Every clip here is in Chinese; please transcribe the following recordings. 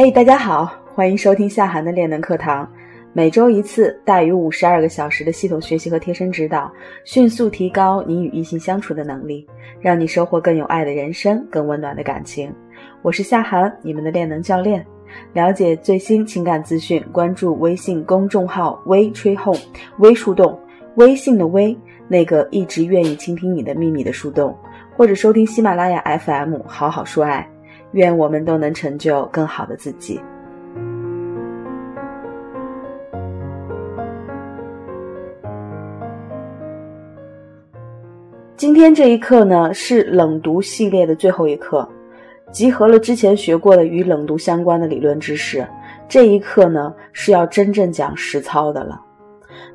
嘿，大家好，欢迎收听夏涵的练能课堂。每周一次，大于五十二个小时的系统学习和贴身指导，迅速提高你与异性相处的能力，让你收获更有爱的人生，更温暖的感情。我是夏涵，你们的练能教练。了解最新情感资讯，关注微信公众号“微吹 home”，微树洞，微信的微，那个一直愿意倾听你的秘密的树洞，或者收听喜马拉雅 FM，好好说爱。愿我们都能成就更好的自己。今天这一课呢，是冷读系列的最后一课，集合了之前学过的与冷读相关的理论知识。这一课呢，是要真正讲实操的了。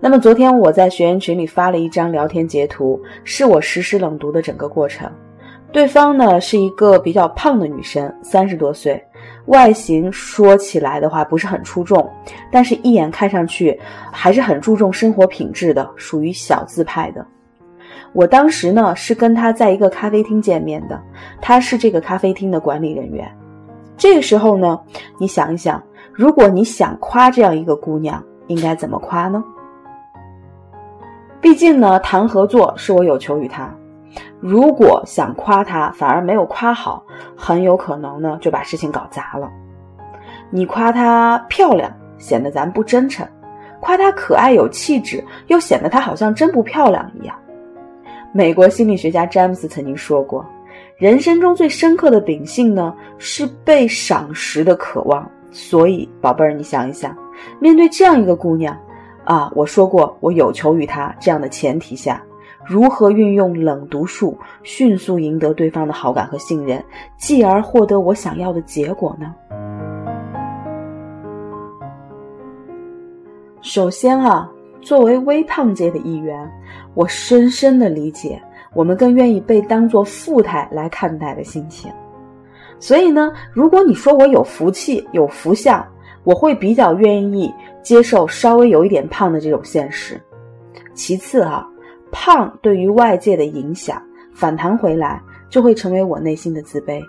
那么昨天我在学员群里发了一张聊天截图，是我实施冷读的整个过程。对方呢是一个比较胖的女生，三十多岁，外形说起来的话不是很出众，但是一眼看上去还是很注重生活品质的，属于小资派的。我当时呢是跟她在一个咖啡厅见面的，她是这个咖啡厅的管理人员。这个时候呢，你想一想，如果你想夸这样一个姑娘，应该怎么夸呢？毕竟呢，谈合作是我有求于她。如果想夸她，反而没有夸好，很有可能呢就把事情搞砸了。你夸她漂亮，显得咱不真诚；夸她可爱有气质，又显得她好像真不漂亮一样。美国心理学家詹姆斯曾经说过，人生中最深刻的秉性呢是被赏识的渴望。所以，宝贝儿，你想一想，面对这样一个姑娘，啊，我说过我有求于她这样的前提下。如何运用冷读术迅速赢得对方的好感和信任，继而获得我想要的结果呢？首先啊，作为微胖界的一员，我深深的理解我们更愿意被当作富态来看待的心情。所以呢，如果你说我有福气、有福相，我会比较愿意接受稍微有一点胖的这种现实。其次哈。胖对于外界的影响反弹回来，就会成为我内心的自卑。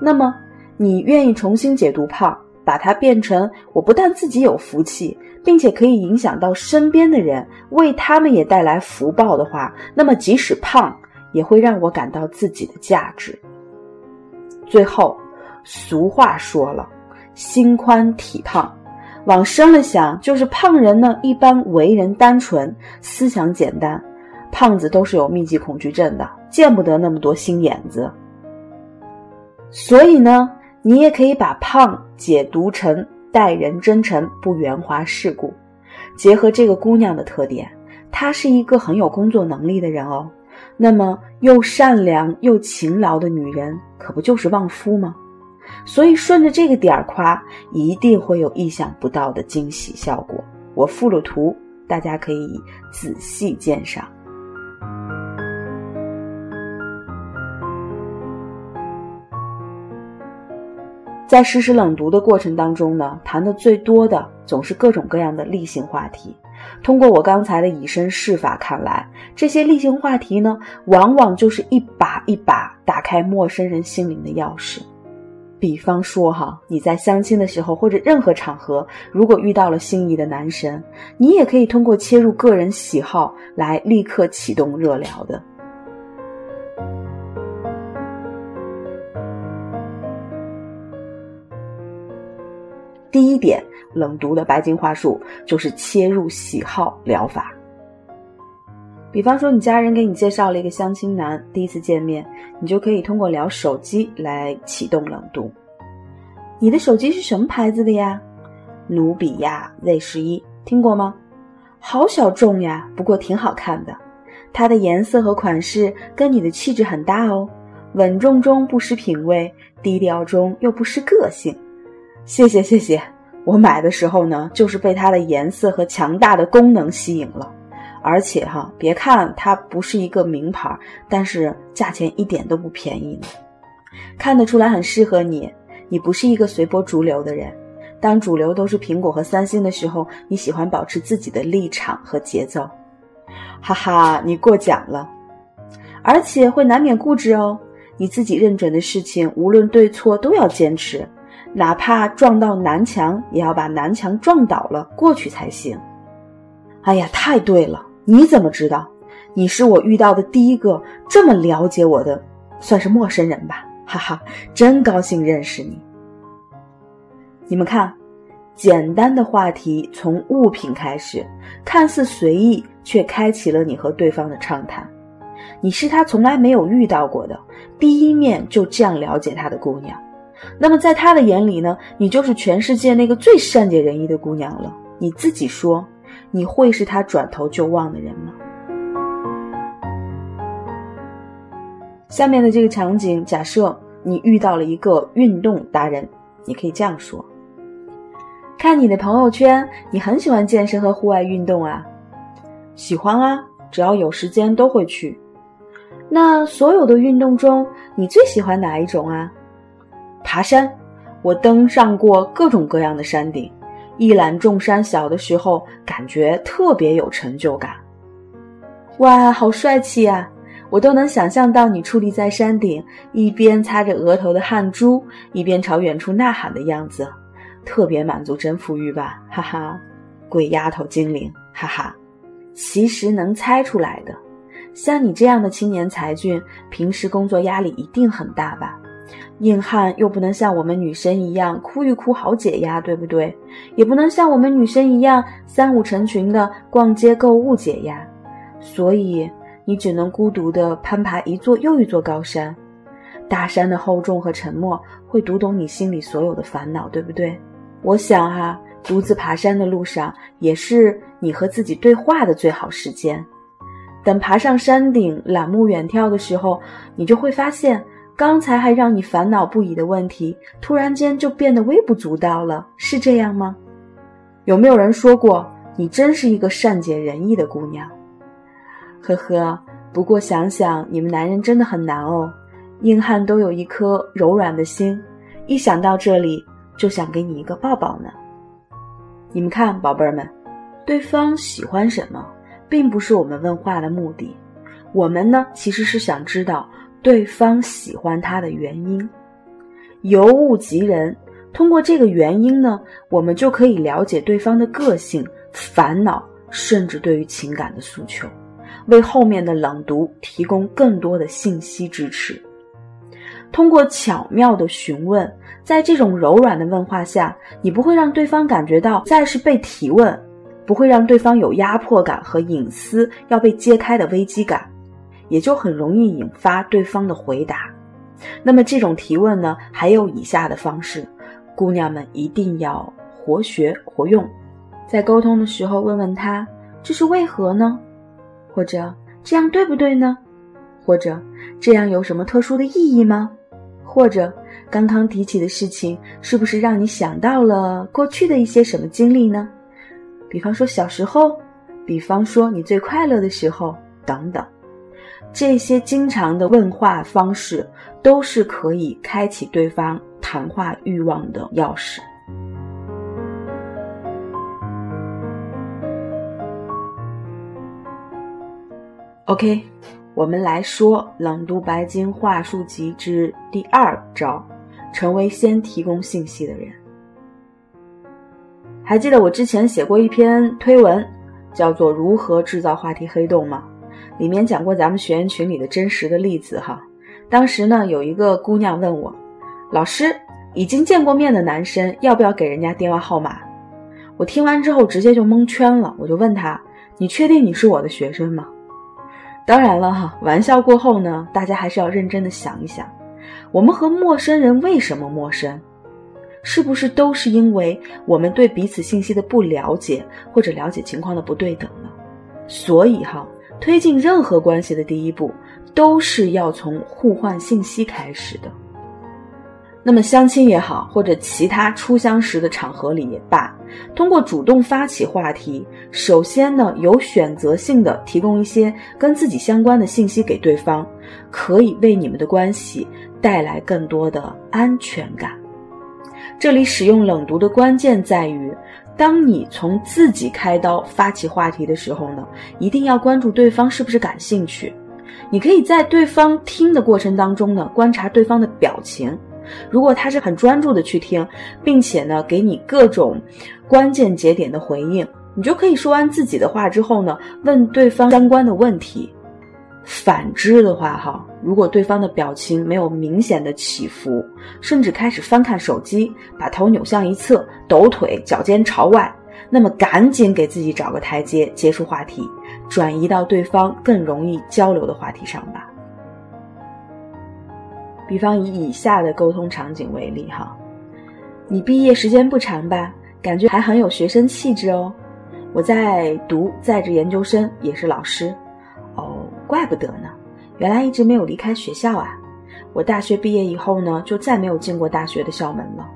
那么，你愿意重新解读胖，把它变成我不但自己有福气，并且可以影响到身边的人，为他们也带来福报的话，那么即使胖，也会让我感到自己的价值。最后，俗话说了，心宽体胖，往深了想，就是胖人呢一般为人单纯，思想简单。胖子都是有密集恐惧症的，见不得那么多心眼子。所以呢，你也可以把胖解读成待人真诚、不圆滑世故。结合这个姑娘的特点，她是一个很有工作能力的人哦。那么又善良又勤劳的女人，可不就是旺夫吗？所以顺着这个点儿夸，一定会有意想不到的惊喜效果。我附了图，大家可以仔细鉴赏。在实施冷读的过程当中呢，谈的最多的总是各种各样的例行话题。通过我刚才的以身试法看来，这些例行话题呢，往往就是一把一把打开陌生人心灵的钥匙。比方说哈，你在相亲的时候或者任何场合，如果遇到了心仪的男神，你也可以通过切入个人喜好来立刻启动热聊的。第一点，冷读的白金话术就是切入喜好疗法。比方说，你家人给你介绍了一个相亲男，第一次见面，你就可以通过聊手机来启动冷读。你的手机是什么牌子的呀？努比亚 Z 十一，听过吗？好小众呀，不过挺好看的。它的颜色和款式跟你的气质很搭哦，稳重中不失品味，低调中又不失个性。谢谢谢谢，我买的时候呢，就是被它的颜色和强大的功能吸引了，而且哈，别看它不是一个名牌，但是价钱一点都不便宜呢。看得出来很适合你，你不是一个随波逐流的人。当主流都是苹果和三星的时候，你喜欢保持自己的立场和节奏。哈哈，你过奖了，而且会难免固执哦。你自己认准的事情，无论对错都要坚持。哪怕撞到南墙，也要把南墙撞倒了过去才行。哎呀，太对了！你怎么知道？你是我遇到的第一个这么了解我的，算是陌生人吧。哈哈，真高兴认识你。你们看，简单的话题从物品开始，看似随意，却开启了你和对方的畅谈。你是他从来没有遇到过的，第一面就这样了解他的姑娘。那么在他的眼里呢？你就是全世界那个最善解人意的姑娘了。你自己说，你会是他转头就忘的人吗？下面的这个场景，假设你遇到了一个运动达人，你可以这样说：看你的朋友圈，你很喜欢健身和户外运动啊？喜欢啊，只要有时间都会去。那所有的运动中，你最喜欢哪一种啊？爬山，我登上过各种各样的山顶，一览众山小的时候，感觉特别有成就感。哇，好帅气呀！我都能想象到你矗立在山顶，一边擦着额头的汗珠，一边朝远处呐喊的样子，特别满足征服欲吧？哈哈，鬼丫头精灵，哈哈。其实能猜出来的，像你这样的青年才俊，平时工作压力一定很大吧？硬汉又不能像我们女生一样哭一哭好解压，对不对？也不能像我们女生一样三五成群的逛街购物解压，所以你只能孤独的攀爬一座又一座高山。大山的厚重和沉默会读懂你心里所有的烦恼，对不对？我想哈，独自爬山的路上也是你和自己对话的最好时间。等爬上山顶揽目远眺的时候，你就会发现。刚才还让你烦恼不已的问题，突然间就变得微不足道了，是这样吗？有没有人说过你真是一个善解人意的姑娘？呵呵，不过想想你们男人真的很难哦，硬汉都有一颗柔软的心，一想到这里就想给你一个抱抱呢。你们看，宝贝儿们，对方喜欢什么，并不是我们问话的目的，我们呢其实是想知道。对方喜欢他的原因，尤物及人。通过这个原因呢，我们就可以了解对方的个性、烦恼，甚至对于情感的诉求，为后面的冷读提供更多的信息支持。通过巧妙的询问，在这种柔软的问话下，你不会让对方感觉到再是被提问，不会让对方有压迫感和隐私要被揭开的危机感。也就很容易引发对方的回答。那么这种提问呢，还有以下的方式，姑娘们一定要活学活用。在沟通的时候，问问他这是为何呢？或者这样对不对呢？或者这样有什么特殊的意义吗？或者刚刚提起的事情是不是让你想到了过去的一些什么经历呢？比方说小时候，比方说你最快乐的时候，等等。这些经常的问话方式，都是可以开启对方谈话欲望的钥匙。OK，我们来说《朗读白金话术集》之第二招：成为先提供信息的人。还记得我之前写过一篇推文，叫做《如何制造话题黑洞》吗？里面讲过咱们学员群里的真实的例子哈，当时呢有一个姑娘问我，老师已经见过面的男生要不要给人家电话号码？我听完之后直接就蒙圈了，我就问他，你确定你是我的学生吗？当然了哈，玩笑过后呢，大家还是要认真的想一想，我们和陌生人为什么陌生？是不是都是因为我们对彼此信息的不了解，或者了解情况的不对等呢？所以哈。推进任何关系的第一步，都是要从互换信息开始的。那么相亲也好，或者其他初相识的场合里也罢，通过主动发起话题，首先呢，有选择性的提供一些跟自己相关的信息给对方，可以为你们的关系带来更多的安全感。这里使用冷读的关键在于。当你从自己开刀发起话题的时候呢，一定要关注对方是不是感兴趣。你可以在对方听的过程当中呢，观察对方的表情，如果他是很专注的去听，并且呢给你各种关键节点的回应，你就可以说完自己的话之后呢，问对方相关的问题。反之的话，哈，如果对方的表情没有明显的起伏，甚至开始翻看手机，把头扭向一侧，抖腿，脚尖朝外，那么赶紧给自己找个台阶，结束话题，转移到对方更容易交流的话题上吧。比方以以下的沟通场景为例，哈，你毕业时间不长吧，感觉还很有学生气质哦。我在读在职研究生，也是老师。怪不得呢，原来一直没有离开学校啊！我大学毕业以后呢，就再没有进过大学的校门了。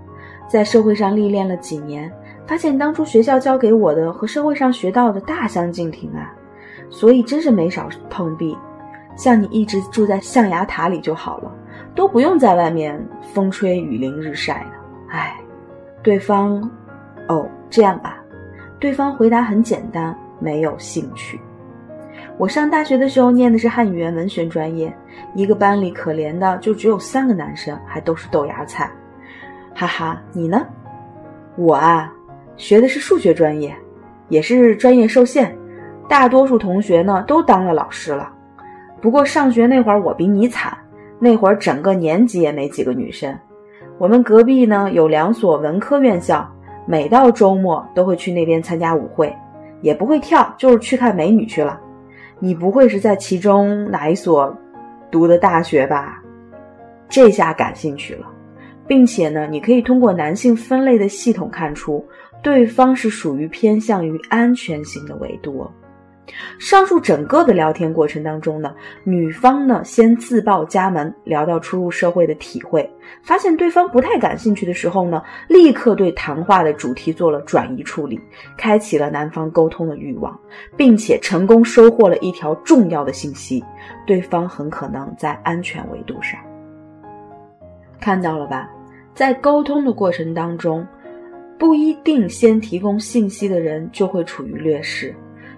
在社会上历练了几年，发现当初学校教给我的和社会上学到的大相径庭啊，所以真是没少碰壁。像你一直住在象牙塔里就好了，都不用在外面风吹雨淋日晒的。唉，对方，哦，这样吧，对方回答很简单，没有兴趣。我上大学的时候念的是汉语言文学专业，一个班里可怜的就只有三个男生，还都是豆芽菜，哈哈。你呢？我啊，学的是数学专业，也是专业受限，大多数同学呢都当了老师了。不过上学那会儿我比你惨，那会儿整个年级也没几个女生。我们隔壁呢有两所文科院校，每到周末都会去那边参加舞会，也不会跳，就是去看美女去了。你不会是在其中哪一所读的大学吧？这下感兴趣了，并且呢，你可以通过男性分类的系统看出，对方是属于偏向于安全型的维度。上述整个的聊天过程当中呢，女方呢先自报家门，聊到初入社会的体会，发现对方不太感兴趣的时候呢，立刻对谈话的主题做了转移处理，开启了男方沟通的欲望，并且成功收获了一条重要的信息：对方很可能在安全维度上。看到了吧，在沟通的过程当中，不一定先提供信息的人就会处于劣势。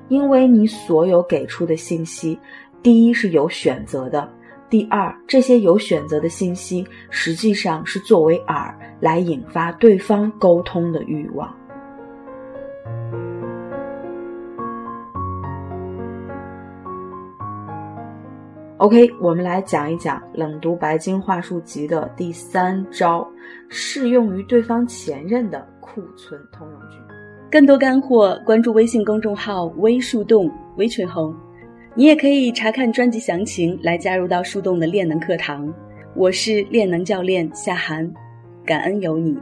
因为你所有给出的信息，第一是有选择的，第二这些有选择的信息实际上是作为饵来引发对方沟通的欲望。OK，我们来讲一讲冷读白金话术集的第三招，适用于对方前任的库存通用句。更多干货，关注微信公众号“微树洞”微群红，你也可以查看专辑详情来加入到树洞的练能课堂。我是练能教练夏涵，感恩有你。